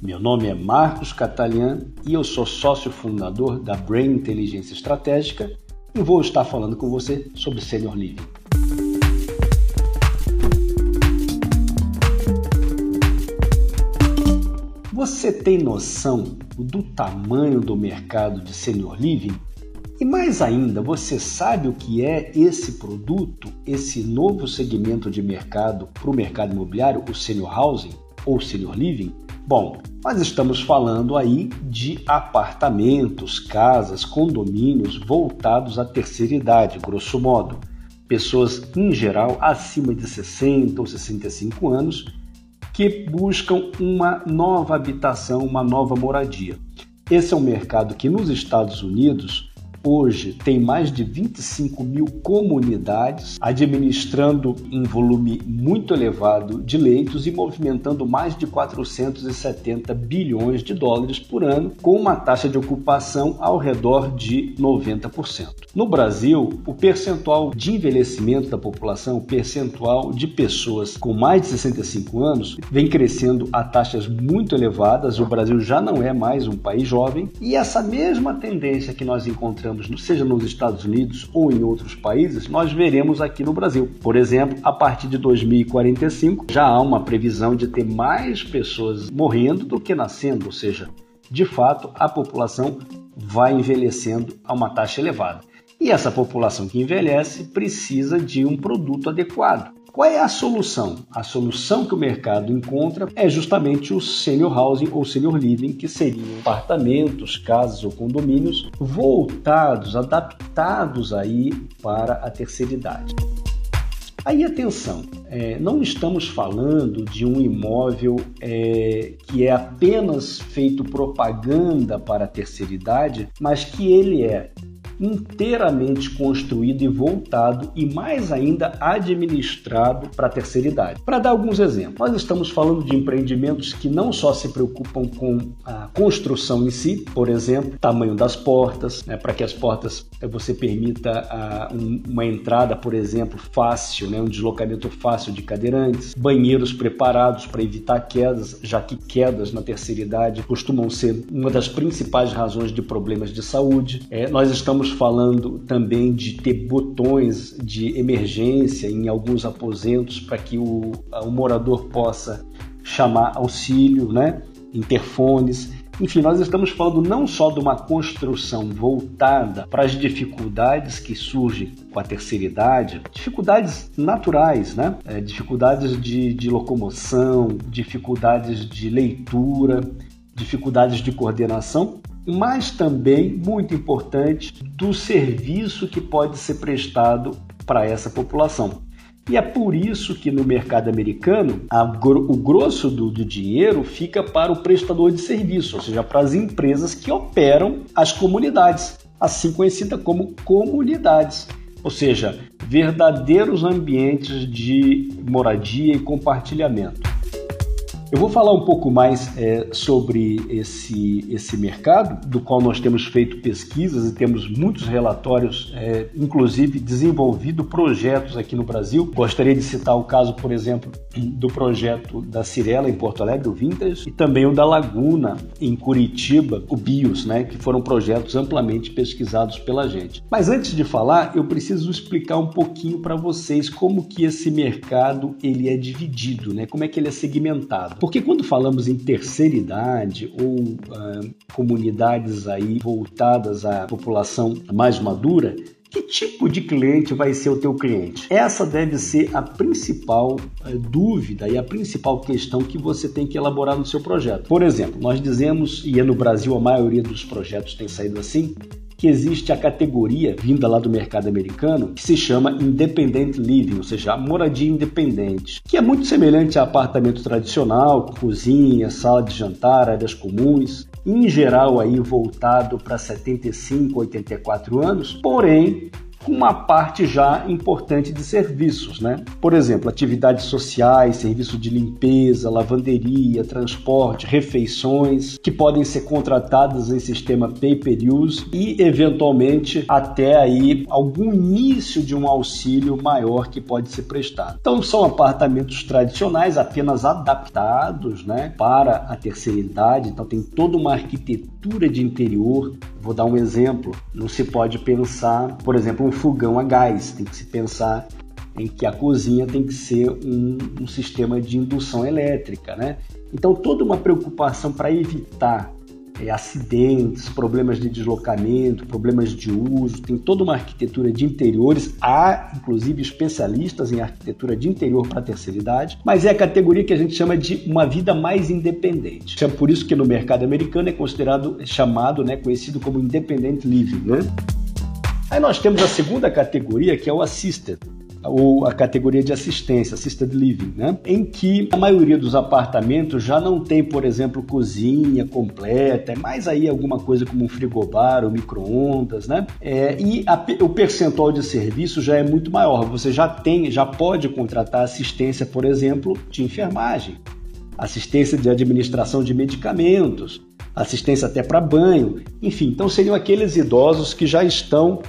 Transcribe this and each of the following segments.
Meu nome é Marcos Catalian e eu sou sócio fundador da Brain Inteligência Estratégica e vou estar falando com você sobre Senior Living. Você tem noção do tamanho do mercado de Senior Living? E mais ainda, você sabe o que é esse produto, esse novo segmento de mercado para o mercado imobiliário, o Senior Housing ou Senior Living? Bom, nós estamos falando aí de apartamentos, casas, condomínios voltados à terceira idade, grosso modo. Pessoas em geral acima de 60 ou 65 anos que buscam uma nova habitação, uma nova moradia. Esse é um mercado que nos Estados Unidos hoje tem mais de 25 mil comunidades, administrando em volume muito elevado de leitos e movimentando mais de 470 bilhões de dólares por ano, com uma taxa de ocupação ao redor de 90%. No Brasil, o percentual de envelhecimento da população, o percentual de pessoas com mais de 65 anos, vem crescendo a taxas muito elevadas. O Brasil já não é mais um país jovem e essa mesma tendência que nós encontramos seja nos Estados Unidos ou em outros países, nós veremos aqui no Brasil. Por exemplo, a partir de 2045 já há uma previsão de ter mais pessoas morrendo do que nascendo, ou seja, de fato a população vai envelhecendo a uma taxa elevada. E essa população que envelhece precisa de um produto adequado. Qual é a solução? A solução que o mercado encontra é justamente o senior housing ou senior living, que seriam apartamentos, casas ou condomínios voltados, adaptados aí para a terceira idade. Aí atenção, é, não estamos falando de um imóvel é, que é apenas feito propaganda para a terceira idade, mas que ele é inteiramente construído e voltado e mais ainda administrado para a terceira idade. Para dar alguns exemplos, nós estamos falando de empreendimentos que não só se preocupam com a construção em si, por exemplo, tamanho das portas, né, para que as portas eh, você permita a, um, uma entrada, por exemplo, fácil, né, um deslocamento fácil de cadeirantes, banheiros preparados para evitar quedas, já que quedas na terceira idade costumam ser uma das principais razões de problemas de saúde. É, nós estamos Estamos falando também de ter botões de emergência em alguns aposentos para que o, o morador possa chamar auxílio, né? interfones. Enfim, nós estamos falando não só de uma construção voltada para as dificuldades que surgem com a terceira idade, dificuldades naturais, né? É, dificuldades de, de locomoção, dificuldades de leitura, dificuldades de coordenação, mas também, muito importante, do serviço que pode ser prestado para essa população. E é por isso que no mercado americano a, o grosso do, do, dinheiro fica para o prestador de serviço, ou seja, para as empresas que operam as comunidades, assim conhecida como comunidades, ou seja, verdadeiros ambientes de moradia e compartilhamento. Eu vou falar um pouco mais é, sobre esse, esse mercado, do qual nós temos feito pesquisas e temos muitos relatórios, é, inclusive desenvolvido projetos aqui no Brasil. Gostaria de citar o caso, por exemplo, do projeto da Cirela em Porto Alegre, o Vintage, e também o da Laguna em Curitiba, o BIOS, né, que foram projetos amplamente pesquisados pela gente. Mas antes de falar, eu preciso explicar um pouquinho para vocês como que esse mercado ele é dividido, né, como é que ele é segmentado. Porque quando falamos em terceira idade ou uh, comunidades aí voltadas à população mais madura, que tipo de cliente vai ser o teu cliente? Essa deve ser a principal uh, dúvida e a principal questão que você tem que elaborar no seu projeto. Por exemplo, nós dizemos, e é no Brasil a maioria dos projetos tem saído assim, que existe a categoria vinda lá do mercado americano que se chama Independent Living, ou seja, moradia independente, que é muito semelhante a apartamento tradicional, cozinha, sala de jantar, áreas comuns, em geral aí voltado para 75, 84 anos, porém com uma parte já importante de serviços, né? Por exemplo, atividades sociais, serviço de limpeza, lavanderia, transporte, refeições, que podem ser contratadas em sistema pay-per-use e eventualmente até aí algum início de um auxílio maior que pode ser prestado. Então são apartamentos tradicionais apenas adaptados, né, para a terceira idade. Então tem toda uma arquitetura de interior. Vou dar um exemplo. Não se pode pensar, por exemplo, um fogão a gás. Tem que se pensar em que a cozinha tem que ser um, um sistema de indução elétrica, né? Então toda uma preocupação para evitar é, acidentes, problemas de deslocamento, problemas de uso, tem toda uma arquitetura de interiores, há inclusive especialistas em arquitetura de interior para a terceira idade, mas é a categoria que a gente chama de uma vida mais independente. É por isso que no mercado americano é considerado, é chamado, né, conhecido como independent living, né? Aí nós temos a segunda categoria que é o assisted, ou a categoria de assistência, assisted living, né? em que a maioria dos apartamentos já não tem, por exemplo, cozinha completa, é mais aí alguma coisa como um frigobar ou micro-ondas, né? É, e a, o percentual de serviço já é muito maior. Você já tem, já pode contratar assistência, por exemplo, de enfermagem, assistência de administração de medicamentos, assistência até para banho, enfim. Então seriam aqueles idosos que já estão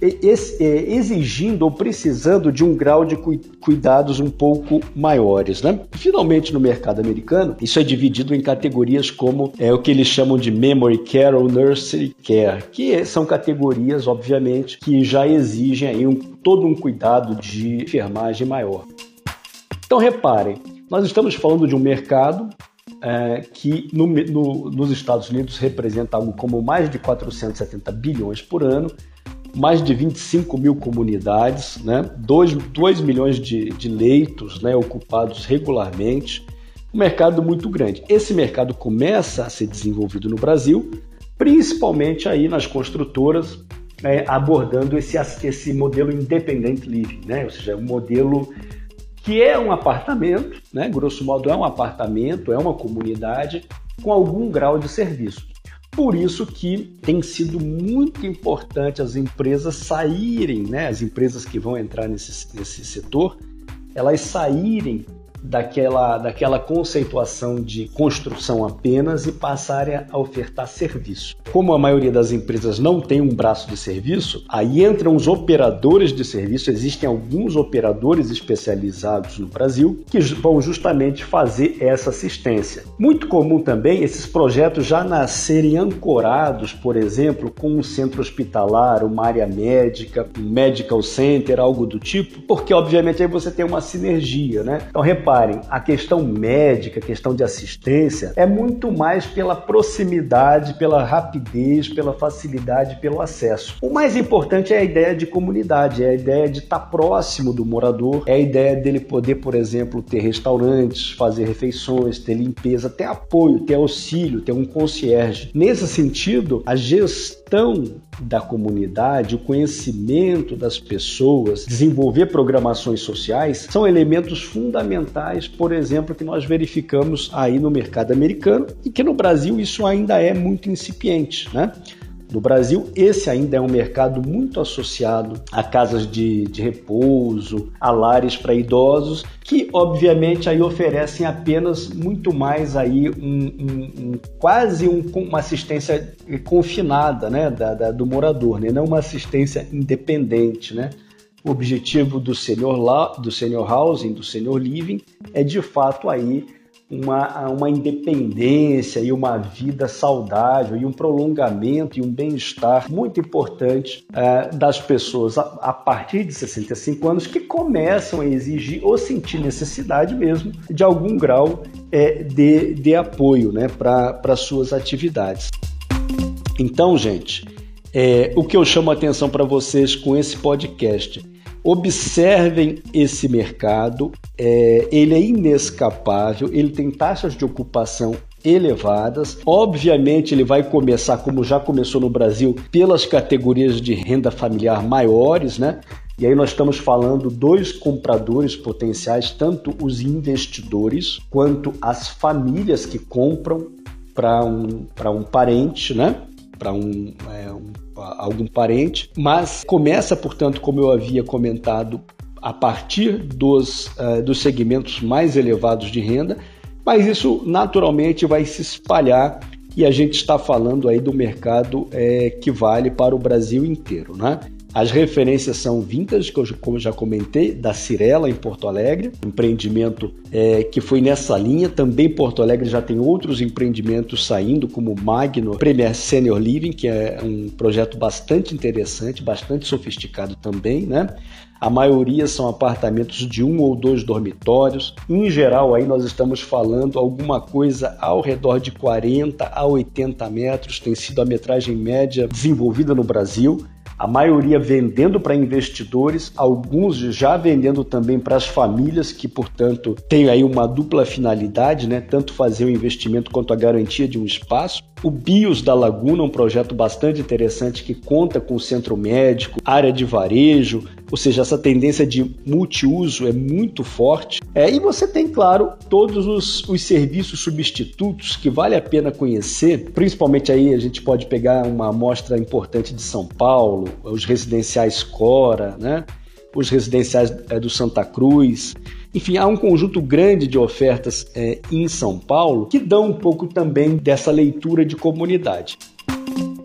exigindo ou precisando de um grau de cuidados um pouco maiores. Né? Finalmente, no mercado americano, isso é dividido em categorias como é, o que eles chamam de memory care ou nursery care, que são categorias, obviamente, que já exigem aí um, todo um cuidado de enfermagem maior. Então, reparem, nós estamos falando de um mercado é, que no, no, nos Estados Unidos representa algo como mais de 470 bilhões por ano mais de 25 mil comunidades, né? 2, 2 milhões de, de leitos né, ocupados regularmente, um mercado muito grande. Esse mercado começa a ser desenvolvido no Brasil, principalmente aí nas construtoras, é, abordando esse, esse modelo independent living, né? ou seja, um modelo que é um apartamento, né? grosso modo é um apartamento, é uma comunidade com algum grau de serviço. Por isso que tem sido muito importante as empresas saírem, né, as empresas que vão entrar nesse, nesse setor, elas saírem daquela, daquela conceituação de construção apenas e passarem a ofertar serviço. Como a maioria das empresas não tem um braço de serviço, aí entram os operadores de serviço. Existem alguns operadores especializados no Brasil que vão justamente fazer essa assistência. Muito comum também esses projetos já nascerem ancorados, por exemplo, com um centro hospitalar, uma área médica, um medical center, algo do tipo, porque obviamente aí você tem uma sinergia, né? Então repare reparem, a questão médica, a questão de assistência é muito mais pela proximidade, pela rapidez, pela facilidade, pelo acesso. O mais importante é a ideia de comunidade, é a ideia de estar próximo do morador, é a ideia dele poder, por exemplo, ter restaurantes, fazer refeições, ter limpeza, ter apoio, ter auxílio, ter um concierge. Nesse sentido, a gestão da comunidade, o conhecimento das pessoas, desenvolver programações sociais são elementos fundamentais, por exemplo, que nós verificamos aí no mercado americano e que no Brasil isso ainda é muito incipiente, né? No Brasil, esse ainda é um mercado muito associado a casas de, de repouso, a lares para idosos, que obviamente aí oferecem apenas muito mais aí um, um, um quase um, uma assistência confinada né, da, da, do morador, né, não uma assistência independente. Né? O objetivo do senior, do senior housing, do senior living, é de fato aí uma, uma independência e uma vida saudável e um prolongamento e um bem-estar muito importante é, das pessoas a, a, partir de 65 anos que começam a exigir ou sentir necessidade mesmo de algum grau é, de, de apoio né, para suas atividades. Então, gente, é, o que eu chamo a atenção para vocês com esse podcast Observem esse mercado, é, ele é inescapável, ele tem taxas de ocupação elevadas. Obviamente, ele vai começar, como já começou no Brasil, pelas categorias de renda familiar maiores, né? E aí nós estamos falando dois compradores potenciais, tanto os investidores quanto as famílias que compram para um, um parente, né? Para um, é, um, algum parente, mas começa, portanto, como eu havia comentado, a partir dos, uh, dos segmentos mais elevados de renda, mas isso naturalmente vai se espalhar e a gente está falando aí do mercado é, que vale para o Brasil inteiro, né? As referências são vintage, que eu, como já comentei, da Cirela em Porto Alegre, empreendimento é, que foi nessa linha. Também Porto Alegre já tem outros empreendimentos saindo, como o Magno Premier Senior Living, que é um projeto bastante interessante, bastante sofisticado também, né? A maioria são apartamentos de um ou dois dormitórios. Em geral, aí nós estamos falando alguma coisa ao redor de 40 a 80 metros, tem sido a metragem média desenvolvida no Brasil a maioria vendendo para investidores, alguns já vendendo também para as famílias, que, portanto, têm aí uma dupla finalidade, né? tanto fazer o investimento quanto a garantia de um espaço. O BIOS da Laguna, um projeto bastante interessante que conta com centro médico, área de varejo, ou seja, essa tendência de multiuso é muito forte. É, e você tem, claro, todos os, os serviços substitutos que vale a pena conhecer, principalmente aí a gente pode pegar uma amostra importante de São Paulo, os residenciais Cora, né? Os residenciais é, do Santa Cruz. Enfim, há um conjunto grande de ofertas é, em São Paulo que dão um pouco também dessa leitura de comunidade.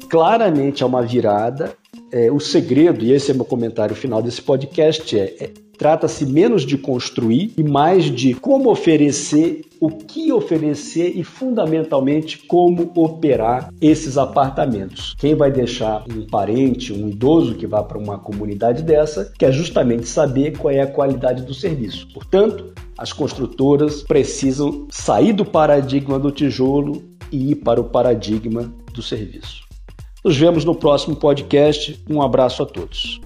Claramente há uma virada é, o segredo, e esse é meu comentário final desse podcast, é, é trata-se menos de construir e mais de como oferecer, o que oferecer e fundamentalmente como operar esses apartamentos. Quem vai deixar um parente, um idoso que vá para uma comunidade dessa, quer justamente saber qual é a qualidade do serviço. Portanto, as construtoras precisam sair do paradigma do tijolo e ir para o paradigma do serviço. Nos vemos no próximo podcast. Um abraço a todos.